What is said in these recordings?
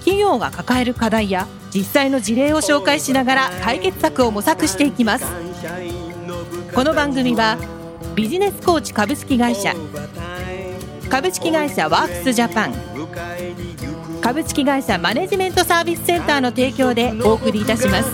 企業が抱える課題や実際の事例を紹介しながら解決策を模索していきます。この番組はビジネスコーチ株式会社株式会社ワークスジャパン株式会社マネジメントサービスセンターの提供でお送りいたします。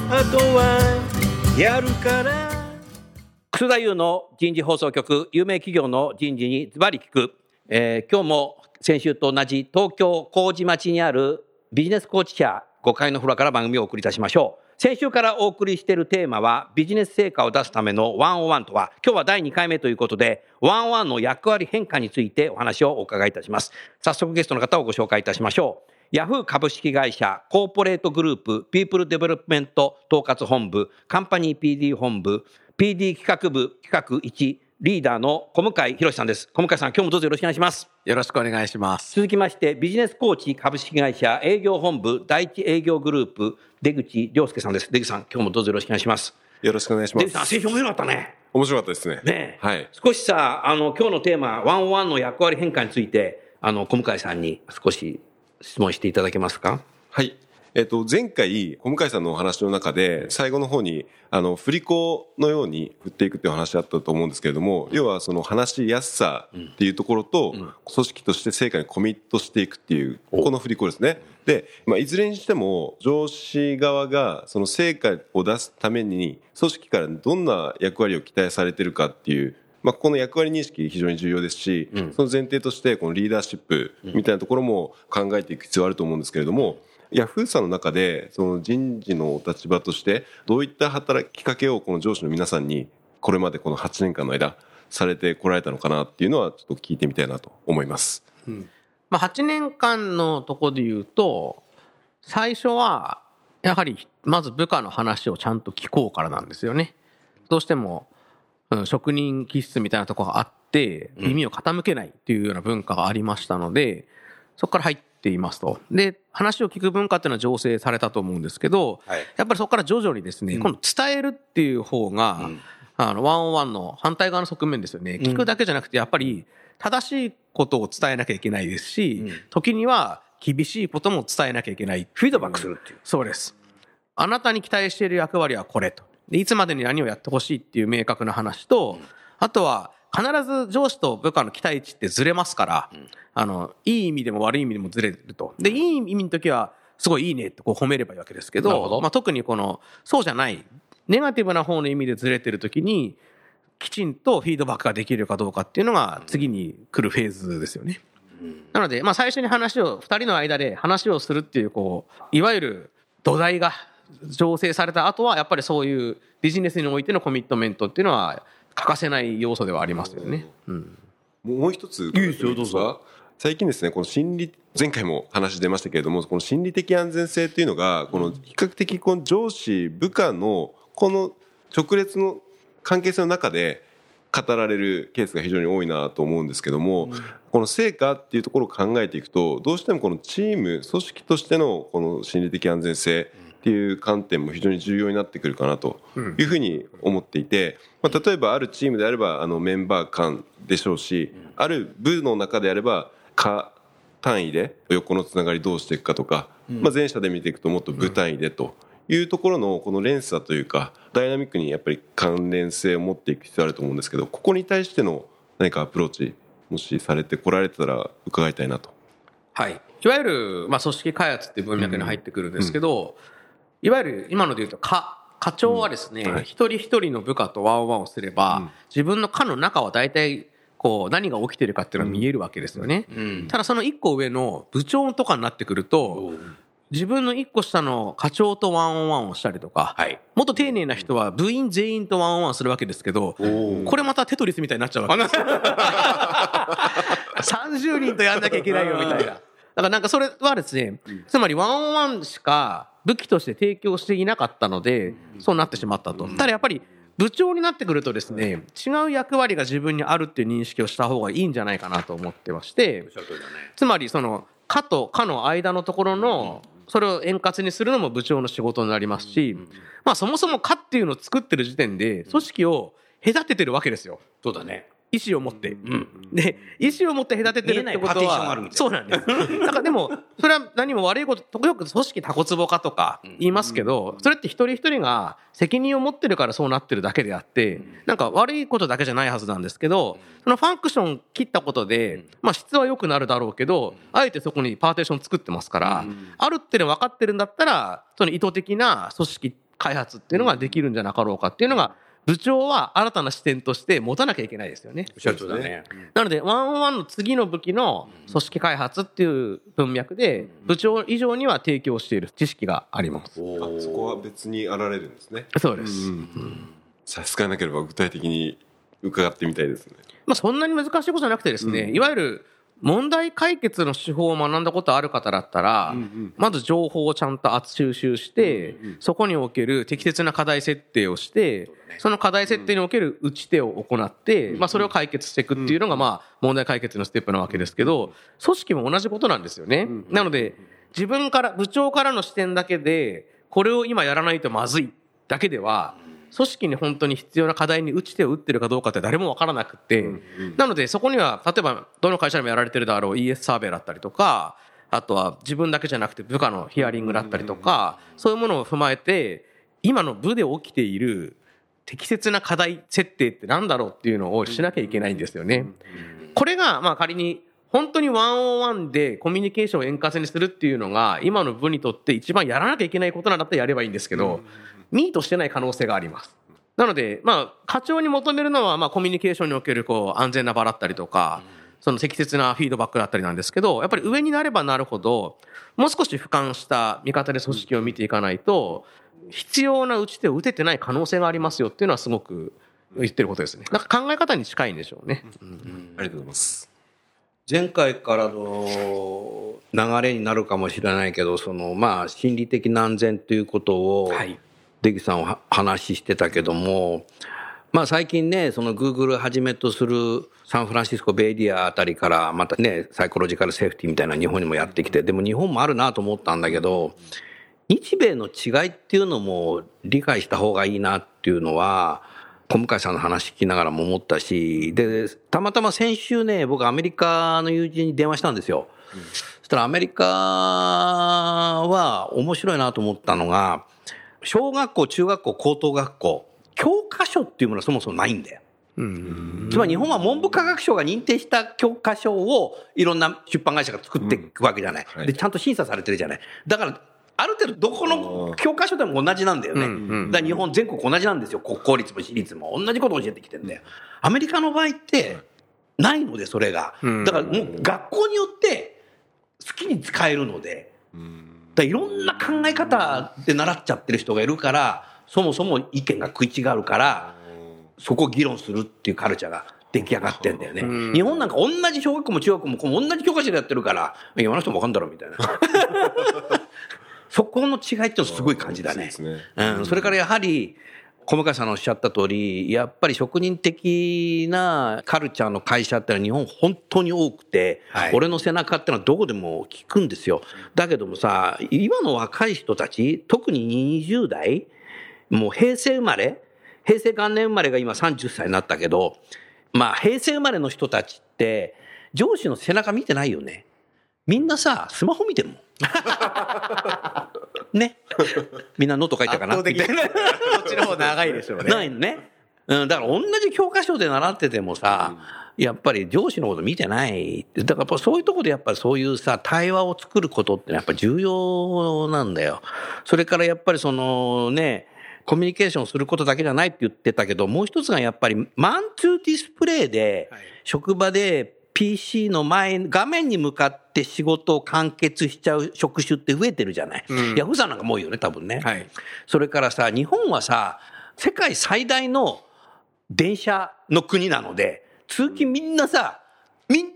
楠田優の人事放送局有名企業の人事にズバリ聞く、えー、今日も先週と同じ東京麹町にあるビジネスコーチ社5階のフロアから番組をお送りいたしましょう。先週からお送りしているテーマはビジネス成果を出すための one on one とは今日は第2回目ということで one on one の役割変化についてお話をお伺いいたします。早速ゲストの方をご紹介いたしましょう。ヤフー株式会社コーポレートグループ People Development 統括本部カンパニー PD 本部 PD 企画部企画1リーダーの小向井博さんです。小向井さん、今日もどうぞよろしくお願いします。よろしくお願いします。続きまして、ビジネスコーチ株式会社営業本部第一営業グループ、出口亮介さんです。出口さん、今日もどうぞよろしくお願いします。よろしくお願いします。出口さん、先週面白かったね。面白かったですね。ねはい。少しさ、あの、今日のテーマ、ワンワンの役割変化について、あの、小向井さんに少し質問していただけますか？はい。えっと、前回、小向井さんのお話の中で、最後の方に、あの、振り子のように振っていくっていう話あったと思うんですけれども、要はその話しやすさっていうところと、組織として成果にコミットしていくっていう、この振り子ですね。で、まあ、いずれにしても、上司側がその成果を出すために、組織からどんな役割を期待されてるかっていう、まあ、この役割認識非常に重要ですし、その前提としてこのリーダーシップみたいなところも考えていく必要あると思うんですけれども、ヤフーさんの中でその人事の立場としてどういった働きかけをこの上司の皆さんにこれまでこの8年間の間されてこられたのかなっていうのはちょっと聞いてみたいなと思います。うん、まあ、8年間のとこで言うと最初はやはりまず部下の話をちゃんと聞こうからなんですよね。どうしても、うん、職人気質みたいなところがあって耳を傾けないっていうような文化がありましたのでそこから入っていますと。で話を聞く文化っていうのは醸成されたと思うんですけど、はい、やっぱりそこから徐々にですね、うん、今度伝えるっていう方が、うん、あの、ワンオンワンの反対側の側面ですよね。聞くだけじゃなくて、やっぱり正しいことを伝えなきゃいけないですし、うん、時には厳しいことも伝えなきゃいけない。フィードバックするっていう。そうです。あなたに期待している役割はこれと。で、いつまでに何をやってほしいっていう明確な話と、あとは、必ず上司と部下の期待値ってずれますから、うん、あの、いい意味でも悪い意味でもずれると。で、いい意味の時は、すごいいいねってこう褒めればいいわけですけど、どまあ、特にこの、そうじゃない、ネガティブな方の意味でずれてる時に、きちんとフィードバックができるかどうかっていうのが次に来るフェーズですよね。なので、まあ最初に話を、二人の間で話をするっていう、こう、いわゆる土台が醸成された後は、やっぱりそういうビジネスにおいてのコミットメントっていうのは欠かせない要素ではありますよね。うん、もう一ついいですよどうぞ。最近ですねこの心理前回も話出ましたけれどもこの心理的安全性っていうのがこの比較的この上司部下のこの直列の関係性の中で語られるケースが非常に多いなと思うんですけども、この成果っていうところを考えていくとどうしてもこのチーム組織としてのこの心理的安全性っていう観点も非常に重要になってくるかなというふうに思っていて、まあ、例えばあるチームであればあのメンバー間でしょうし、ある部の中であれば課単位で横のつながりどうしていくかとか、まあ、前者で見ていくともっと部単位でというところのこの連鎖というかダイナミックにやっぱり関連性を持っていく必要あると思うんですけどここに対しての何かアプローチもしされてこられてたら伺いたいなと。はい、いわゆる、まあ、組織開発っていう文脈に入ってくるんですけど、うんうんいわゆる今ので言うと課、課長はですね、うん。はい、一人一人の部下とワンワンをすれば、うん、自分の課の中は大体、こう、何が起きてるかっていうのは見えるわけですよね。うん、ただその一個上の部長とかになってくると、自分の一個下の課長とワンオンワンをしたりとか、はい、もっと丁寧な人は部員全員とワンオンワンするわけですけど、これまたテトリスみたいになっちゃうわけですよ。30 人とやんなきゃいけないよみたいな。だからなんかそれはですね、つまりワンオンワンしか武器として提供していなかったので、そうなってしまったと。ただやっぱり、部長になってくるとですね、違う役割が自分にあるっていう認識をした方がいいんじゃないかなと思ってまして、つまりその、課と課の間のところの、それを円滑にするのも部長の仕事になりますし、まあそもそも課っていうのを作ってる時点で、組織を隔ててるわけですよ。そうだね。意思を持って。うん。で、意思を持って隔ててるってこと見えないパーティションがあるみは、そうなんです。なんかでも、それは何も悪いこと、よく組織タコツボ化とか言いますけど、それって一人一人が責任を持ってるからそうなってるだけであって、なんか悪いことだけじゃないはずなんですけど、そのファンクション切ったことで、まあ質は良くなるだろうけど、あえてそこにパーテーション作ってますから、あるっていうの分かってるんだったら、その意図的な組織開発っていうのができるんじゃなかろうかっていうのが、部長は新たな視点として持たなきゃいけないですよね。おっしゃるとだね。なので、ワンオンワンの次の武器の組織開発っていう文脈で、部長以上には提供している知識があります。あそこは別にあられるんですね。そうです。差し支えなければ具体的に伺ってみたいですね。まあ、そんなに難しいことじゃなくてですね、いわゆる問題解決の手法を学んだことある方だったら、まず情報をちゃんと収集して、そこにおける適切な課題設定をして、その課題設定における打ち手を行って、まあ、それを解決していくっていうのが、まあ、問題解決のステップなわけですけど、組織も同じことなんですよね。なので、自分から、部長からの視点だけで、これを今やらないとまずいだけでは、組織に本当に必要な課題に打ち手を打ってるかどうかって誰もわからなくて、なのでそこには、例えばどの会社でもやられてるだろう ES サーベイだったりとか、あとは自分だけじゃなくて部下のヒアリングだったりとか、そういうものを踏まえて、今の部で起きている適切な課題設定ってなんだろうっていうのをしなきゃいけないんですよね。これが、まあ仮に、本当にワンオンワンでコミュニケーションを円滑にするっていうのが、今の部にとって一番やらなきゃいけないことなんだったらやればいいんですけど、ミートしてない可能性があります。なので、まあ、課長に求めるのは、まあ、コミュニケーションにおける、こう、安全な場だったりとか、その適切なフィードバックだったりなんですけど、やっぱり上になればなるほど、もう少し俯瞰した見方で組織を見ていかないと、必要な打ち手を打ててない可能性がありますよっていうのはすごく言ってることですね。なんか考え方に近いんでしょうね。ありがとうございます前回からの流れになるかもしれないけど、そのまあ心理的な安全ということを、はい。出木さんは話してたけども、まあ最近ね、そのグーグルはじめとするサンフランシスコベイエリアあたりからまたね、サイコロジカルセーフティーみたいな日本にもやってきて、でも日本もあるなと思ったんだけど、日米の違いっていうのも理解した方がいいなっていうのは、小向井さんの話聞きながらも思ったし、で、たまたま先週ね、僕アメリカの友人に電話したんですよ。そしたらアメリカは面白いなと思ったのが、小学校、中学校、高等学校、教科書っていうものはそもそもないんだよ。つまり日本は文部科学省が認定した教科書をいろんな出版会社が作っていくわけじゃないで、ちゃんと審査されてるじゃない。だから、ある程度どこの教科書でも同じなんだよね。だから日本全国同じなんですよ。国公立も私立も同じことを教えてきてんだよ。アメリカの場合って、ないので、それが。だからもう学校によって好きに使えるので、だいろんな考え方で習っちゃってる人がいるから、そもそも意見が食い違うから、そこを議論するっていうカルチャーが出来上がってんだよね。日本なんか同じ小学校も中学校も同じ教科書でやってるから、いや、あの人もわかんだろみたいな。そこの違いってのすごい感じだね。ねうん、それからやはり、小向さんのおっしゃった通り、やっぱり職人的なカルチャーの会社ってのは日本本当に多くて、はい俺の背中ってのはどこでも聞くんですよ。だけどもさ、今の若い人たち、特に20代、もう平成生まれ、平成元年生まれが今30歳になったけど、まあ平成生まれの人たちって、上司の背中見てないよね。みんなさ、スマホ見てるもん。ね。みんなノート書いたかな。みたいなこっちの方長いでしょうね。ないのね。うん、だから同じ教科書で習っててもさ、やっぱり上司のこと見てない。だからやっぱそういうところでやっぱりそういうさ、対話を作ることってやっぱ重要なんだよ。それからやっぱりそのね、コミュニケーションすることだけじゃないって言ってたけど、もう一つがやっぱりマンツーディスプレイで、職場で PC の前、画面に向かって仕事を完結しちゃう職種って増えてるじゃない。ヤフーさんなんかも多いよね、多分ね。はい。それからさ、日本はさ、世界最大の電車の国なので、通勤みんなさ、みん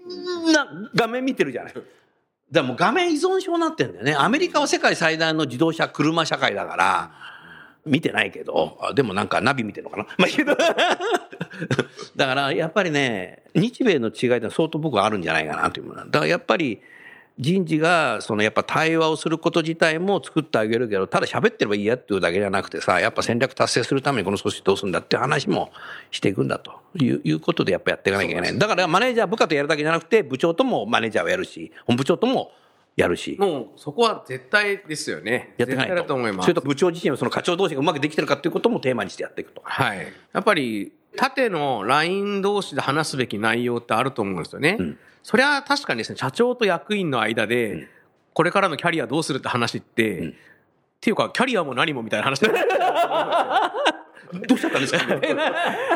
な画面見てるじゃない。だからもう画面依存症になってんだよね。アメリカは世界最大の自動車、車社会だから、見てないけど、あでもなんかナビ見てるのかな？まあ、けどだからやっぱりね、日米の違いって相当僕はあるんじゃないかなというものだからやっぱり人事がそのやっぱ対話をすること自体も作ってあげるけど、ただ喋ってればいいやっていうだけじゃなくてさ、やっぱ戦略達成するためにこの組織どうするんだっていう話もしていくんだといういうことでやっぱやっていかなきゃいけない。だからマネージャー部下とやるだけじゃなくて、部長ともマネージャーをやるし、本部長ともやるし。もうそこは絶対ですよね。やっていかない絶対だと思います。それと部長自身はその課長同士がうまくできてるかっていうこともテーマにしてやっていくと。はい。やっぱり、縦のライン同士で話すべき内容ってあると思うんですよね。それは確かにですね、社長と役員の間で、これからのキャリアどうするって話って、っていうか、キャリアも何もみたいな話 どうしちゃったんですか？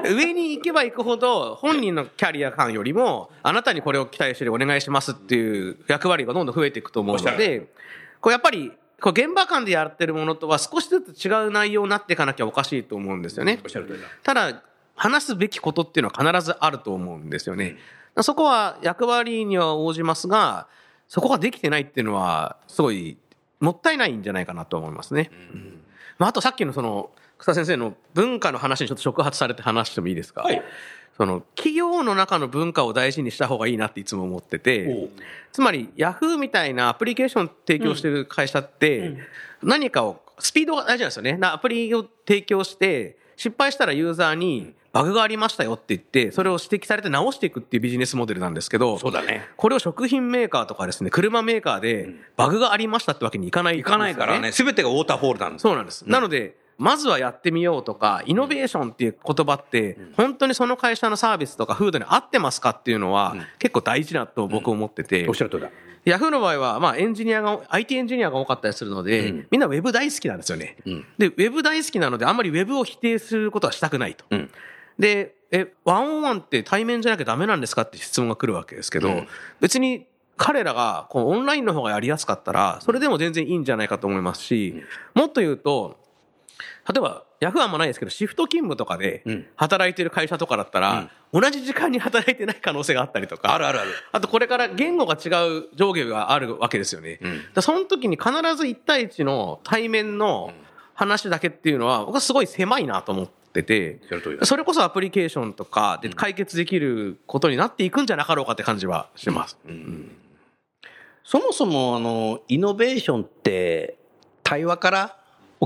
上に行けば行くほど、本人のキャリア感よりも、あなたにこれを期待してお願いしますっていう役割がどんどん増えていくと思うので、こうやっぱり、こう現場間でやってるものとは少しずつ違う内容になっていかなきゃおかしいと思うんですよね。おっしゃる通りだ。ただ、話すべきことっていうのは必ずあると思うんですよね。そこは役割には応じますが、そこができてないっていうのは、すごい、もったいないんじゃないかなと思いますね。まあ、あとさっきのその、草先生の文化の話にちょっと触発されて話してもいいですか、はいその、企業の中の文化を大事にした方がいいなっていつも思ってて、つまり、ヤフーみたいなアプリケーション提供してる会社って、何かを、スピードが大事なんですよね。なアプリを提供して、失敗したらユーザーにバグがありましたよって言って、それを指摘されて直していくっていうビジネスモデルなんですけど、そうだね。これを食品メーカーとかですね、車メーカーでバグがありましたってわけにいかない、行かないからね、。すべてがウォーターフォールなんです。そうなんです。なので、まずはやってみようとか、イノベーションっていう言葉って、本当にその会社のサービスとか風土に合ってますかっていうのは、結構大事だと僕思ってて。おっ、しゃる通りだ。ヤフーの場合は、まあエンジニアが、IT エンジニアが多かったりするので、みんなウェブ大好きなんですよね。で、ウェブ大好きなので、あんまりウェブを否定することはしたくないと。ん。で、え、ワンオンワンって対面じゃなきゃダメなんですかって質問が来るわけですけど、別に彼らがこうオンラインの方がやりやすかったら、それでも全然いいんじゃないかと思いますし、もっと言うと、例えば、ヤフーはあんまないですけど、シフト勤務とかでん。働いてる会社とかだったら、同じ時間に働いてない可能性があったりとか、あるあるある。あとこれから言語が違う上下があるわけですよね。だからその時に必ず1対1の対面の話だけっていうのは、僕はすごい狭いなと思っててそれこそアプリケーションとかで解決できることになっていくんじゃなかろうかって感じはしてます。そもそも、あの、イノベーションって、対話から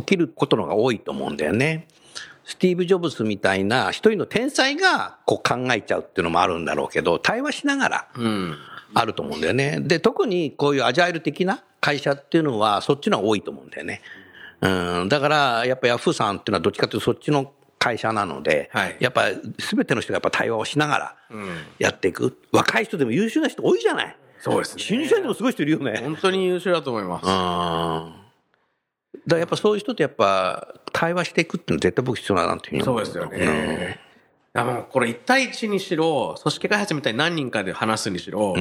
起きることのが多いと思うんだよね。スティーブ・ジョブズみたいな一人の天才がこう考えちゃうっていうのもあるんだろうけど、対話しながらうん。あると思うんだよね。で、特にこういうアジャイル的な会社っていうのは、そっちの方が多いと思うんだよね。うん、だから、やっぱヤフーさんっていうのはどっちかというとそっちの会社なので、はいやっぱ全ての人がやっぱ対話をしながらうん。やっていく。若い人でも優秀な人多いじゃない。そうですね。新入社員でもすごい人いるよね。本当に優秀だと思います。うん。だやっぱそういう人とやっぱ対話していくっていうのは絶対僕必要だなっていうふうに思そうですよね。うこれ1対1にしろ、組織開発みたいに何人かで話すにしろ、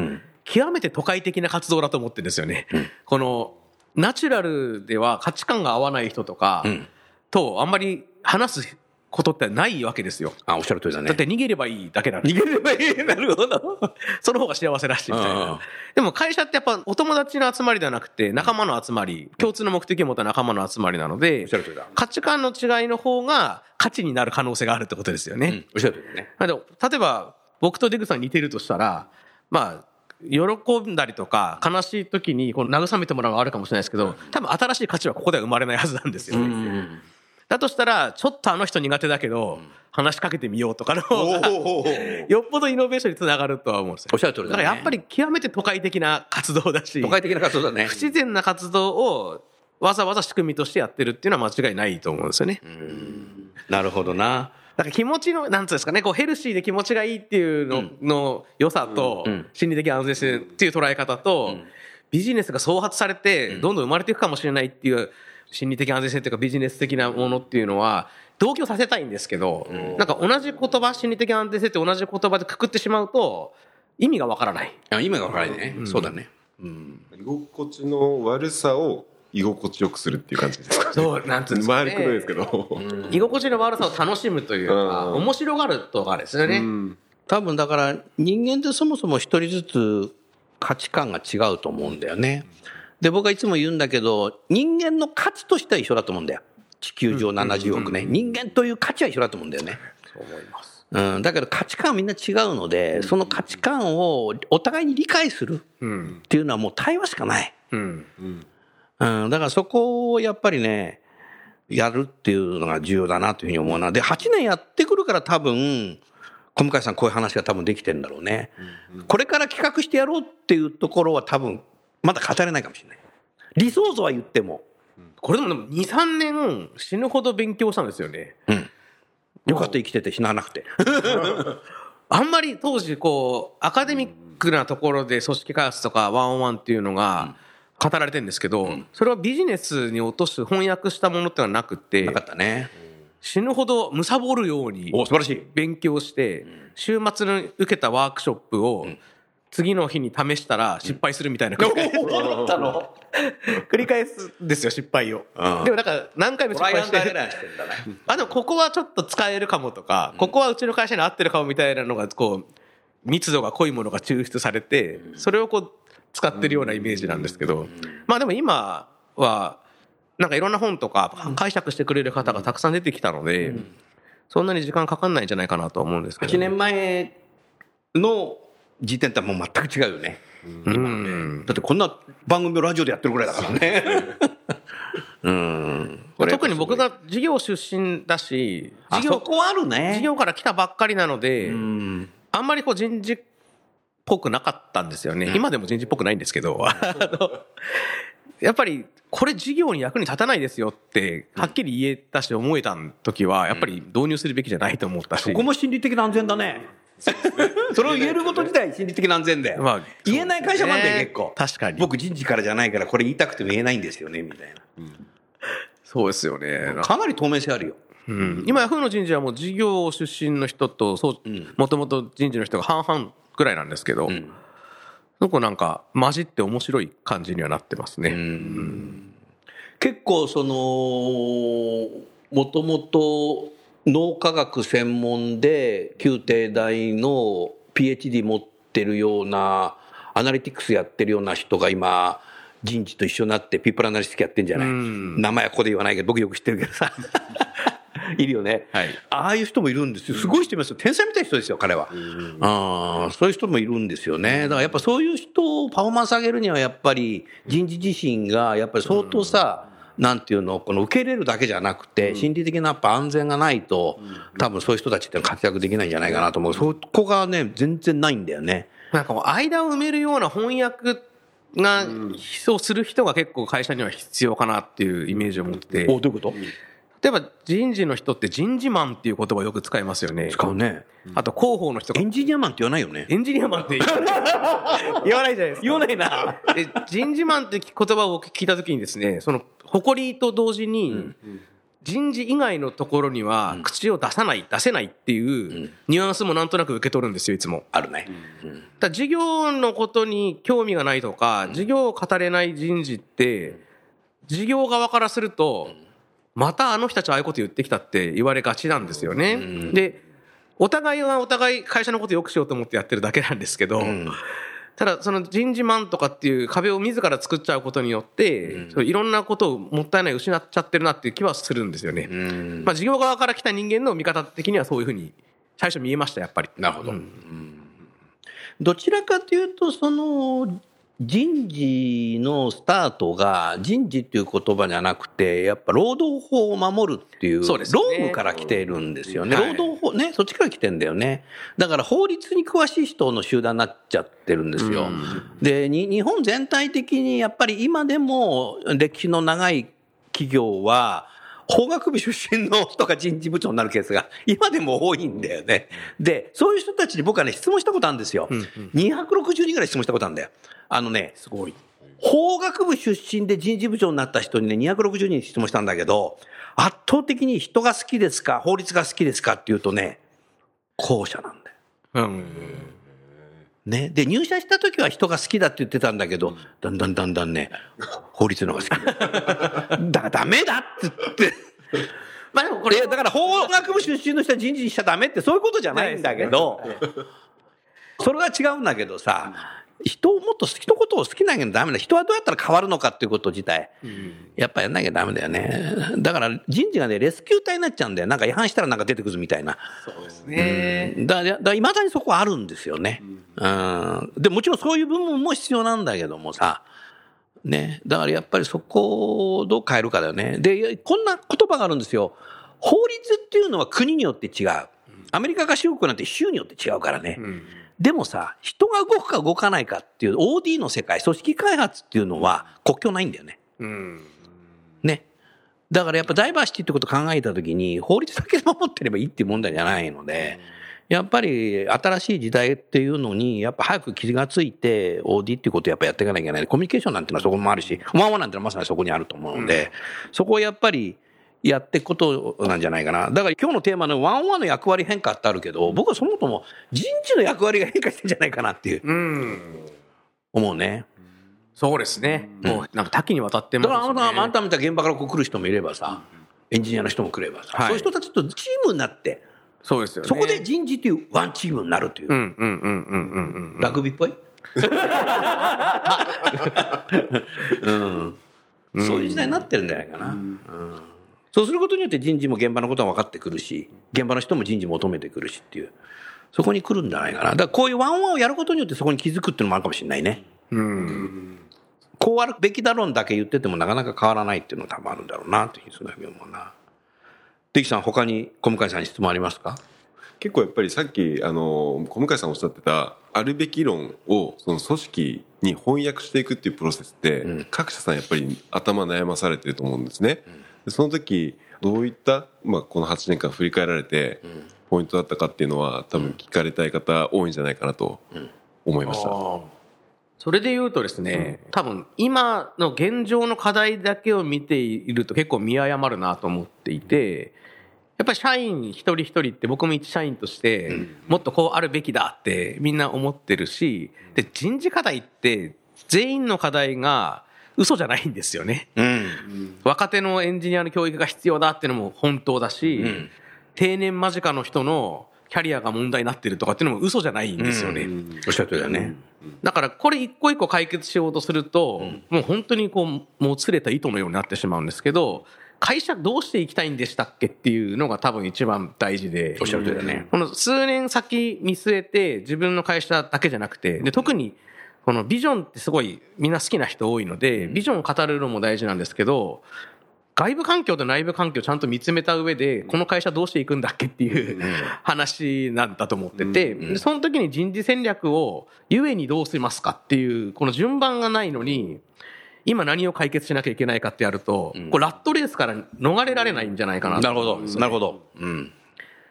極めて都会的な活動だと思ってるんですよね。この、ナチュラルでは価値観が合わない人とか、ん。とあんまり話すことってないわけですよ。あ、おっしゃる通りだね。だって逃げればいいだけなんで逃げればいい。なるほど。その方が幸せだし、みたいうんうんな。でも会社ってやっぱお友達の集まりではなくて仲間の集まり、共通の目的を持った仲間の集まりなのでおっしゃる通りだ、価値観の違いの方が価値になる可能性があるってことですよね。うんおっしゃる通りだね。なので例えば、僕と出口さん似てるとしたら、まあ、喜んだりとか、悲しい時にこう慰めてもらうのはあるかもしれないですけど、多分新しい価値はここでは生まれないはずなんですよね。だとしたら、ちょっとあの人苦手だけど、話しかけてみようとかの方が、よっぽどイノベーションにつながるとは思うんですよ。おっしゃる通りだね。からやっぱり極めて都会的な活動だし、都会的な活動だね。不。自然な活動をわざわざ仕組みとしてやってるっていうのは間違いないと思うんですよね。なるほどな。だから気持ちの、なんつうんですかね、こうヘルシーで気持ちがいいっていうのの良さと、心理的安全性っていう捉え方と、ビジネスが創発されて、どんどん生まれていくかもしれないっていう心理的安全性っていうかビジネス的なものっていうのは、同居させたいんですけど、なんか同じ言葉、心理的安全性って同じ言葉でくくってしまうと、意味がわからない。あ今が分からないね。そうだね。居心地の悪さを居心地よくするっていう感じですかね。そう、なんつうんですか、ね。回りくどいですけど。居心地の悪さを楽しむというか、うん面白がるとかですよね。うん多分だから人間ってそもそも一人ずつ価値観が違うと思うんだよね。で、僕はいつも言うんだけど、人間の価値としては一緒だと思うんだよ。地球上70億ね。人間という価値は一緒だと思うんだよね。そう思います。うん、だけど価値観はみんな違うので、その価値観をお互いに理解するうん。っていうのはもう対話しかない。うん。うん、だからそこをやっぱりね、やるっていうのが重要だなというふうに思うな。で、8年やってくるから多分、小向井さんこういう話が多分できてるんだろうね。これから企画してやろうっていうところは多分、まだ語れないかもしれない。理想像は言っても、これでもでも2、3年死ぬほど勉強したんですよね。よかった生きてて死ななくて。あんまり当時こう、アカデミックなところで組織開発とかワンオンワンっていうのが語られてるんですけど、それはビジネスに落とす翻訳したものってのはなくてなか、ったね。死ぬほど貪るようにお、素晴らしい。勉強して、週末に受けたワークショップを次の日に試したら失敗するみたいな繰り返す。ったの？繰り返すんですよ、失敗を。うんでもなんか何回も失敗して。してんだね。あ、でもここはちょっと使えるかもとか、ここはうちの会社に合ってるかもみたいなのが、こう、密度が濃いものが抽出されて、それをこう、使ってるようなイメージなんですけど、まあでも今は、なんかいろんな本とか解釈してくれる方がたくさん出てきたので、そんなに時間かかんないんじゃないかなとは思うんですけど。8年前の時点とはもう全く違うよね。うん。だってこんな番組をラジオでやってるぐらいだからね。うん。特に僕が事業出身だし、あ事業、そこはあるね。事業から来たばっかりなので、うん。あんまりこう人事っぽくなかったんですよね。今でも人事っぽくないんですけど、やっぱりこれ事業に役に立たないですよって、はっきり言えたし思えた時は、やっぱり導入するべきじゃないと思ったし。そこも心理的な安全だね。それを言えること自体心理的な安全だよ。まあ言えない会社もあるんだよ、結構。確かに僕人事からじゃないからこれ言いたくても言えないんですよね、みたいそうですよね。な。かなり透明性あるよ。うん、今、ヤフーの人事はもう事業出身の人と、もともと人事の人が半々ぐらいなんですけど、んそこなんか混じって面白い感じにはなってますね。結構そのもともと脳科学専門で旧帝大の PhD 持ってるような analytics やってるような人が今人事と一緒になってピープルアナリスティクスやってんじゃない、うん。名前はここで言わないけど僕よく知ってるけどさ。いるよね、はいああいう人もいるんですよ。すごい人いますよ。天才みたいな人ですよ彼は、あーそういう人もいるんですよね。だからやっぱそういう人をパフォーマンス上げるにはやっぱり人事自身がやっぱり相当さ、なんていうのこの受け入れるだけじゃなくて、心理的なやっぱ安全がないと、多分そういう人たちって活躍できないんじゃないかなと思う。そこがね全然ないんだよね。なんかもう間を埋めるような翻訳が、をする人が結構会社には必要かなっていうイメージを持って。て、どういうこと？例えば人事の人って人事マンっていう言葉をよく使いますよね。使うねあと広報の人が。エンジニアマンって言わないよね。エンジニアマンって言わない。言わないじゃないですか。言わないな。で人事マンって言葉を僕聞いたときにですね、その誇りと同時に、人事以外のところには口を出さない、出せないっていうニュアンスもなんとなく受け取るんですよ、いつも。あるね、だ事業のことに興味がないとか、事業を語れない人事って、事業側からすると、またあの人たちああいうこと言ってきたって言われがちなんですよね。で、お互いはお互い会社のことを良くしようと思ってやってるだけなんですけど、ただその人事マンとかっていう壁を自ら作っちゃうことによって、そういろんなことをもったいない失っちゃってるなっていう気はするんですよね。まあ事業側から来た人間の見方的にはそういうふうに最初見えました、やっぱり。なるほど、うん。どちらかというとその人事のスタートが人事っていう言葉じゃなくてやっぱ労働法を守るっていうそうですね。労務から来ているんですよね、はい。労働法ねそっちから来てんだよね。だから法律に詳しい人の集団になっちゃってるんですよ、でに日本全体的にやっぱり今でも歴史の長い企業は法学部出身の人が人事部長になるケースが今でも多いんだよね。で、そういう人たちに僕はね、質問したことあるんですよ。260人ぐらい質問したことあるんだよ。あのね、すごい。法学部出身で人事部長になった人にね、260人質問したんだけど、圧倒的に人が好きですか、法律が好きですかっていうとね、後者なんだよ。うん。ね。で、入社した時は人が好きだって言ってたんだけど、だんだんだんだんね、法律の方が好き。だダメだって言って。まあでもこれ、これ、だから法学部出身の人は人事にしちゃダメってそういうことじゃないんだけど、それは違うんだけどさ、人をもっと人のことを好きなきゃダメだ。人はどうやったら変わるのかっていうこと自体。やっぱやんなきゃダメだよね。だから人事がね、レスキュー隊になっちゃうんだよ。なんか違反したらなんか出てくるみたいな。そうですね。だだだいまだにそこはあるんですよね。うん。で、もちろんそういう部分も必要なんだけどもさ。ね。だからやっぱりそこをどう変えるかだよね。で、こんな言葉があるんですよ。法律っていうのは国によって違う。アメリカ合衆国なんて州によって違うからね。でもさ、人が動くか動かないかっていう OD の世界、組織開発っていうのは国境ないんだよね。うん。ね。だからやっぱダイバーシティってことを考えたときに、法律だけ守ってればいいっていう問題じゃないので、やっぱり新しい時代っていうのに、やっぱ早く気がついて、OD っていうことをやっぱやっていかなきゃいけない。コミュニケーションなんていうのはそこもあるし、ワンワンなんてのはまさにそこにあると思うので、そこをやっぱり、やっていくことなんじゃないかな。だから今日のテーマのワンワンの役割変化ってあるけど、僕はそもそも人事の役割が変化してんじゃないかなっていう、うん。思うね。そうですね。もうなんか多岐にわたってだますからあなた、あんね。たみたいに現場からこう来る人もいればさ、エンジニアの人も来ればさ、はいそういう人たちとチームになって、そうですよね。そこで人事っていうワンチームになるという、うんうんうんうんうんうん。ラグビーっぽい、うん、そういう時代になってるんじゃないかな、うんそうすることによって人事も現場のことは分かってくるし、現場の人も人事求めてくるしっていう、そこに来るんじゃないかな。だからこういうワンワンをやることによってそこに気づくっていうのもあるかもしれないね。うん。こうあるべきだろうだけ言っててもなかなか変わらないっていうのが多分あるんだろうなというふうに思うな。デキさん、他に小向井さんに質問ありますか？結構やっぱりさっきあの小向井さんおっしゃってたあるべき論をその組織に翻訳していくっていうプロセスって、各社さんやっぱり頭悩まされてると思うんですね。でその時どういった、まあ、この8年間振り返られて、ポイントだったかっていうのは多分聞かれたい方多いんじゃないかなと思いました。それで言うとですね、多分今の現状の課題だけを見ていると結構見誤るなと思っていて、やっぱり社員一人一人って僕も一社員としてもっとこうあるべきだってみんな思ってるし、で人事課題って全員の課題が嘘じゃないんですよね。うん。若手のエンジニアの教育が必要だっていうのも本当だし、ん定年間近の人のキャリアが問題になってるとかっていうのも嘘じゃないんですよね。おっしゃる通りだね。だからこれ一個一個解決しようとすると、もう本当にこう、もつれた糸のようになってしまうんですけど、会社どうしていきたいんでしたっけっていうのが多分一番大事で。おっしゃる通りだね。この数年先見据えて自分の会社だけじゃなくて、で、特にこのビジョンってすごいみんな好きな人多いので、ビジョンを語るのも大事なんですけど、外部環境と内部環境をちゃんと見つめた上で、この会社どうしていくんだっけっていう話なんだと思ってて、でその時に人事戦略をゆえにどうしますかっていう、この順番がないのに、今何を解決しなきゃいけないかってやると、これラットレースから逃れられないんじゃないかななるほどなるほど。うん。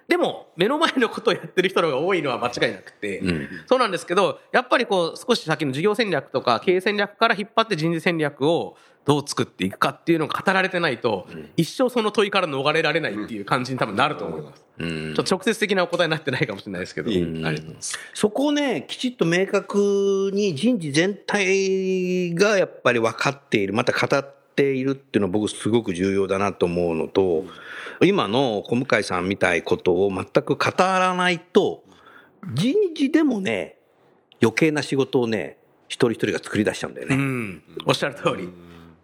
でも、目の前のことをやってる人の方が多いのは間違いなくて、そうなんですけど、やっぱりこう、少し先の事業戦略とか経営戦略から引っ張って人事戦略をどう作っていくかっていうのが語られてないと、一生その問いから逃れられないっていう感じに多分なると思います。ちょっと直接的なお答えになってないかもしれないですけど、ありがとうございます。そこをね、きちっと明確に人事全体がやっぱり分かっている、また語っているっていうのは僕すごく重要だなと思うのと、今の小向井さんみたいことを全く語らないと、人事でもね、余計な仕事をね、一人一人が作り出しちゃうんだよね。うん。おっしゃる通り。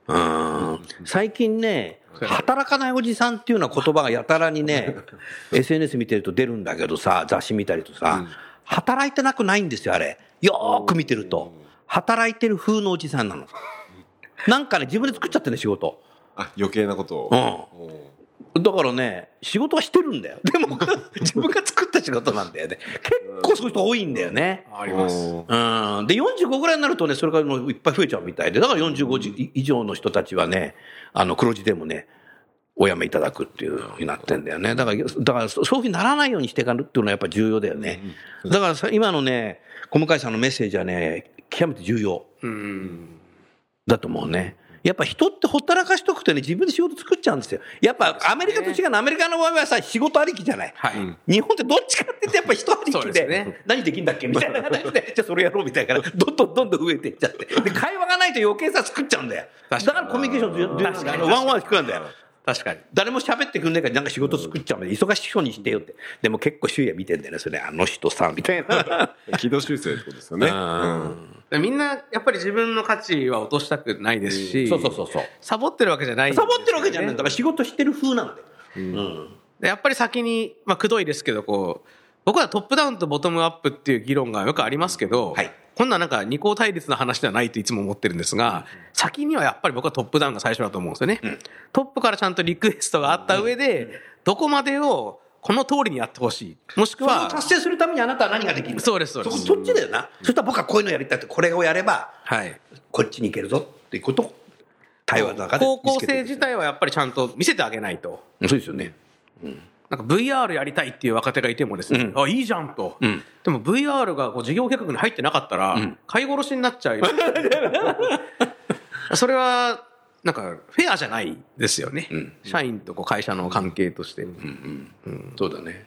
うん最近ね、働かないおじさんっていうような言葉がやたらにね、SNS 見てると出るんだけどさ、雑誌見たりとさ、働いてなくないんですよ、あれ。よーく見てると。働いてる風のおじさんなの。なんかね、自分で作っちゃってるね、仕事。あ余計なことを。だからね、仕事はしてるんだよ。でも、自分が作った仕事なんだよね。結構そういう人多いんだよね。あります。うん。で、45ぐらいになるとね、それがもういっぱい増えちゃうみたいで、だから45時以上の人たちはね、あの、黒字でもね、お辞めいただくっていうふうになってんだよね。だから、だからそういうふうにならないようにしていかるっていうのはやっぱ重要だよね。だからさ、今のね、小向井さんのメッセージはね、極めて重要うん。だと思うね。やっぱ人ってほったらかしとくとね、自分で仕事作っちゃうんですよ。やっぱアメリカと違うの、アメリカの場合はさ、仕事ありきじゃない。はい。日本ってどっちかって言ってやっぱ人ありきでですね 何できんだっけみたいな話で、じゃあそれやろうみたいなから、どんどんどんどん増えていっちゃって。で、会話がないと余計さ作っちゃうんだよ。だ確からコミュニケーションワンワン聞くんだよ。確かに。誰も喋ってくんないからなんか仕事作っちゃうので忙しそうにしてよって。でも結構周囲は見てんだよね、それ。あの人さ、みたいな。軌道修正ってことですよね。みんな、やっぱり自分の価値は落としたくないですし、そうそうそうそう。サボってるわけじゃないね、サボってるわけじゃないんだから仕事してる風なんだよ。うん。でやっぱり先に、まあ、くどいですけど、こう、僕はトップダウンとボトムアップっていう議論がよくありますけど、はいこんななんか二項対立の話ではないといつも思ってるんですが、先にはやっぱり僕はトップダウンが最初だと思うんですよね。トップからちゃんとリクエストがあった上で、どこまでをこの通りにやってほしい。もしくは、達成するためにあなたは何ができるそうですそうですそそっちだよな。そしたら僕はこういうのやりたいって、これをやれば、はい。こっちに行けるぞっていうことを対話の中で方向見つけていく性自体はやっぱりちゃんと見せてあげないと。そうですよね。なんか VR やりたいっていう若手がいてもですね、あ、いいじゃんと。んでも VR がこう事業計画に入ってなかったら、飼い殺しになっちゃう。それは、なんか、フェアじゃないですよね。社員とこう会社の関係として。そうだね。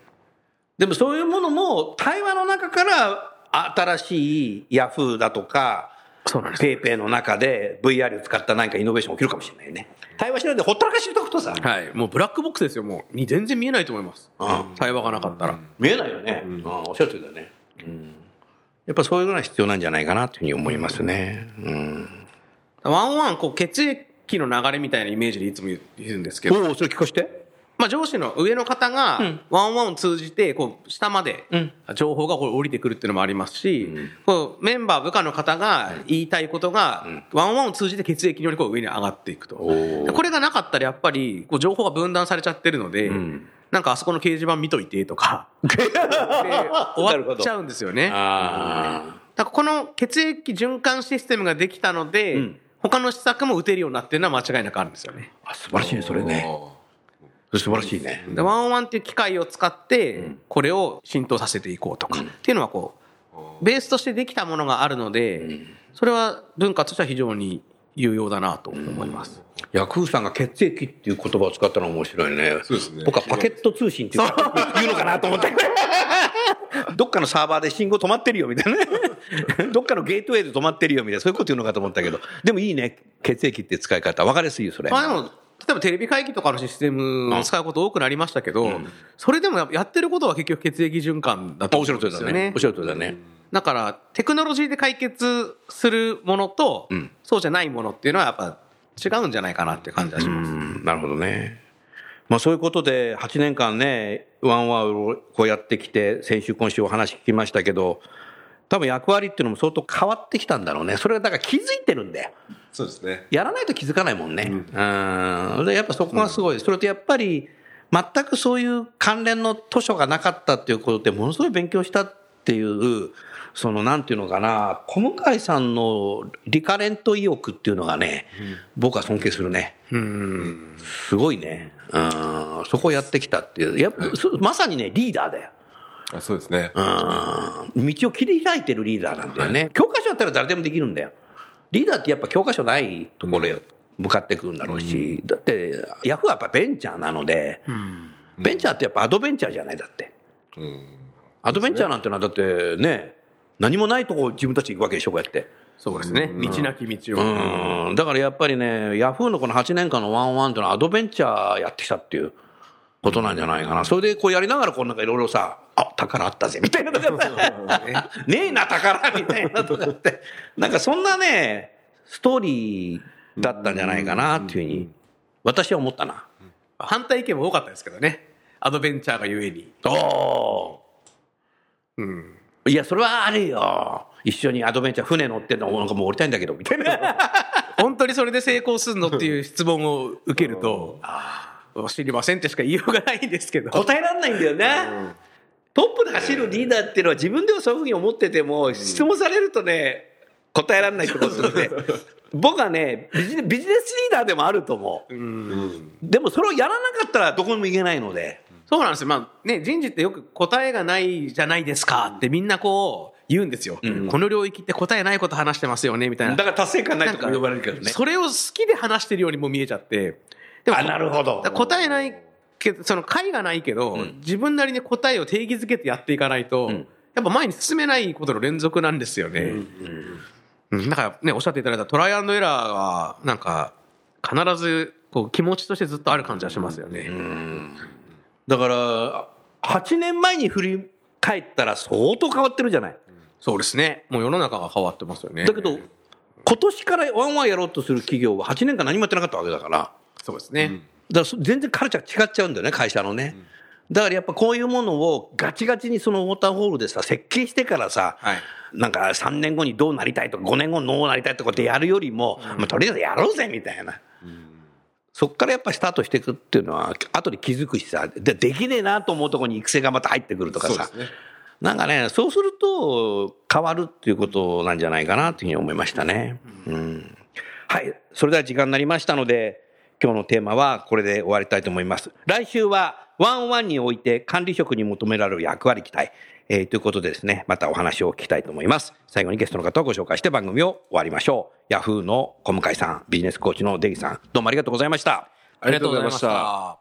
でもそういうものも対話の中から新しいヤフーだとか、そうなんですペイペイの中で VR を使った何かイノベーション起きるかもしれないね。対話しないでほったらかしにとくとさ、はい。もうブラックボックスですよ、もう。に全然見えないと思います。対話がなかったら。見えないよね。うん、おっしゃる通りだね。うん。やっぱそういうのが必要なんじゃないかなというふうに思いますね。うん。ワンワン、こう、血液の流れみたいなイメージでいつも言うんですけど、おお、それ聞かして。まあ、上司の上の方が、ワンワンを通じて、こう、下まで、情報がこう降りてくるっていうのもありますし、こう、メンバー、部下の方が言いたいことが、ワンワンを通じて血液によりこう上に上がっていくと。これがなかったらやっぱり、こう、情報が分断されちゃってるので、なんかあそこの掲示板見といてとか、で終わっちゃうんですよね。あだからこの血液循環システムができたので、他の施策も打てるようになってるのは間違いなくあるんですよね。あ。素晴らしいね、それね。素晴らしいね。でワンワンっていう機械を使って、これを浸透させていこうとか、っていうのはこう、ベースとしてできたものがあるので、それは文化としては非常に有用だなと思います。ヤクーさんが血液っていう言葉を使ったのは面白いね。そうですね僕はパケット通信っていうか言うのかなと思って。どっかのサーバーで信号止まってるよみたいなね。どっかのゲートウェイで止まってるよみたいな、そういうこと言うのかと思ったけど。でもいいね。血液って使い方。わかりやすいよ、それ。まあでも、例えばテレビ会議とかのシステムを使うこと多くなりましたけど、それでもややってることは結局血液循環だと思うんですよね。おっ。しゃる通りだね。だから、テクノロジーで解決するものと、んそうじゃないものっていうのはやっぱ違うんじゃないかなって感じがします。うんなるほどね。まあそういうことで8年間ね、ワンワンをこうやってきて、先週今週お話聞きましたけど、多分役割っていうのも相当変わってきたんだろうね。それはだから気づいてるんだよ。そうですね。やらないと気づかないもんね。うん。で、やっぱそこがすごい。それとやっぱり、全くそういう関連の図書がなかったっていうことでものすごい勉強したっていう、そのなんていうのかな、小向井さんのリカレント意欲っていうのがね、僕は尊敬するね。すごいね。うん。そこをやってきたっていう。やまさにね、リーダーだよ。あそうですね。うん道を切り開いてるリーダーなんだよね。教科書だったら誰でもできるんだよ。リーダーってやっぱ教科書ないところへ向かってくるんだろうし、だってヤフーはやっぱベンチャーなので、ベンチャーってやっぱアドベンチャーじゃないだって。うん。アドベンチャーなんてのはだってね、何もないとこ自分たち行くわけでしょ、こうやって。そうですね。道なき道を。うん。だからやっぱりね、ヤフーのこの8年間のワンワンっていうのはアドベンチャーやってきたっていうことなんじゃないかな。それでこうやりながらこうなんかいろいろさ、あ、宝あったぜ、みたいなとかさ、ねえな、宝みたいなとかって、なんかそんなね、ストーリーだったんじゃないかなっていうふうに、私は思ったな。反対意見も多かったですけどね。アドベンチャーがゆえに。おうん。いや、それはあるよ。一緒にアドベンチャー船乗ってんの、なんかもう降りたいんだけど、みたいな。本当にそれで成功するのっていう質問を受けると、知りませんってしか言いようがないんですけど。答えられないんだよね。トップで走るリーダーっていうのは自分ではそういうふうに思ってても、質問されるとね、答えられないってことで、僕はねビジネ、ビジネスリーダーでもあると思う。でもそれをやらなかったらどこにも行けないので。そうなんですよ。まあね、人事ってよく答えがないじゃないですかってみんなこう言うんですよ。この領域って答えないこと話してますよね、みたいな。だから達成感ないとか呼ばれるけどね。それを好きで話してるようにも見えちゃって。でもあ、なるほど。答えないけど、その解がないけど、自分なりに答えを定義づけてやっていかないと、やっぱ前に進めないことの連続なんですよね。うんだからね、おっしゃっていただいたトライアンドエラーは、なんか、必ずこう気持ちとしてずっとある感じはしますよね。だから、8年前に振り返ったら相当変わってるじゃない。そうですね。もう世の中が変わってますよね。だけど、今年からワンワンやろうとする企業は8年間何もやってなかったわけだから。そうですね。だからそ全然カルチャー違っちゃうんだよね、会社のね。だからやっぱこういうものをガチガチにそのウォーターホールでさ、設計してからさ、はいなんか3年後にどうなりたいとか5年後にどうなりたいとかってやるよりも、まあ、とりあえずやろうぜみたいな。そっからやっぱスタートしていくっていうのは、後で気づくしさ、でできねえなと思うところに育成がまた入ってくるとかさ、そうですねなんかね、そうすると変わるっていうことなんじゃないかなというふうに思いましたね。うん。はい。それでは時間になりましたので、今日のテーマはこれで終わりたいと思います。来週はワンワンにおいて管理職に求められる役割期待。えーということでですね、またお話を聞きたいと思います。最後にゲストの方をご紹介して番組を終わりましょう。ヤフーの小向井さん、ビジネスコーチのデギさん、どうもありがとうございました。ありがとうございました。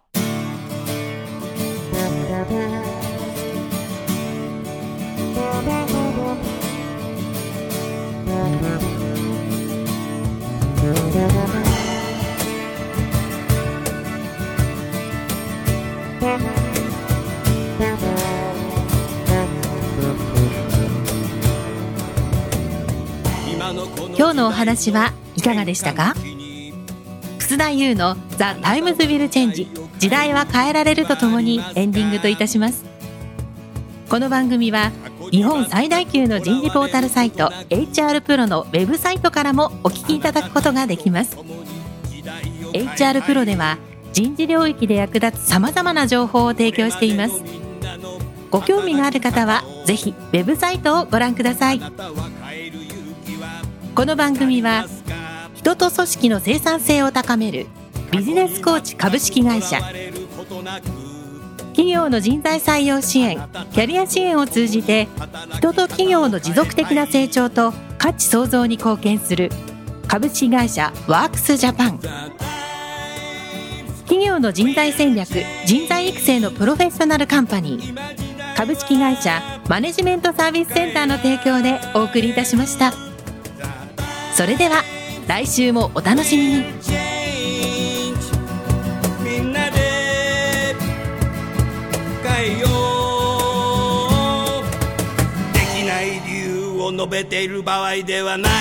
今日のお話はいかがでしたか？楠田優の「 The Times Will Change 時代は変えられる」とともにエンディングといたします。この番組は日本最大級の人事ポータルサイト HR プロのウェブサイトからもお聞きいただくことができます。HR プロでは人事領域で役立つさまざまな情報を提供しています。ご興味がある方はぜひウェブサイトをご覧ください。この番組は人と組織の生産性を高めるビジネスコーチ株式会社。企業の人材採用支援キャリア支援を通じて人と企業の持続的な成長と価値創造に貢献する株式会社ワークスジャパン。企業の人材戦略人材育成のプロフェッショナルカンパニー。株式会社マネジメントサービスセンターの提供でお送りいたしました。それでは来週もお楽しみに。みんなで変えよう。できない理由を述べている場合ではない。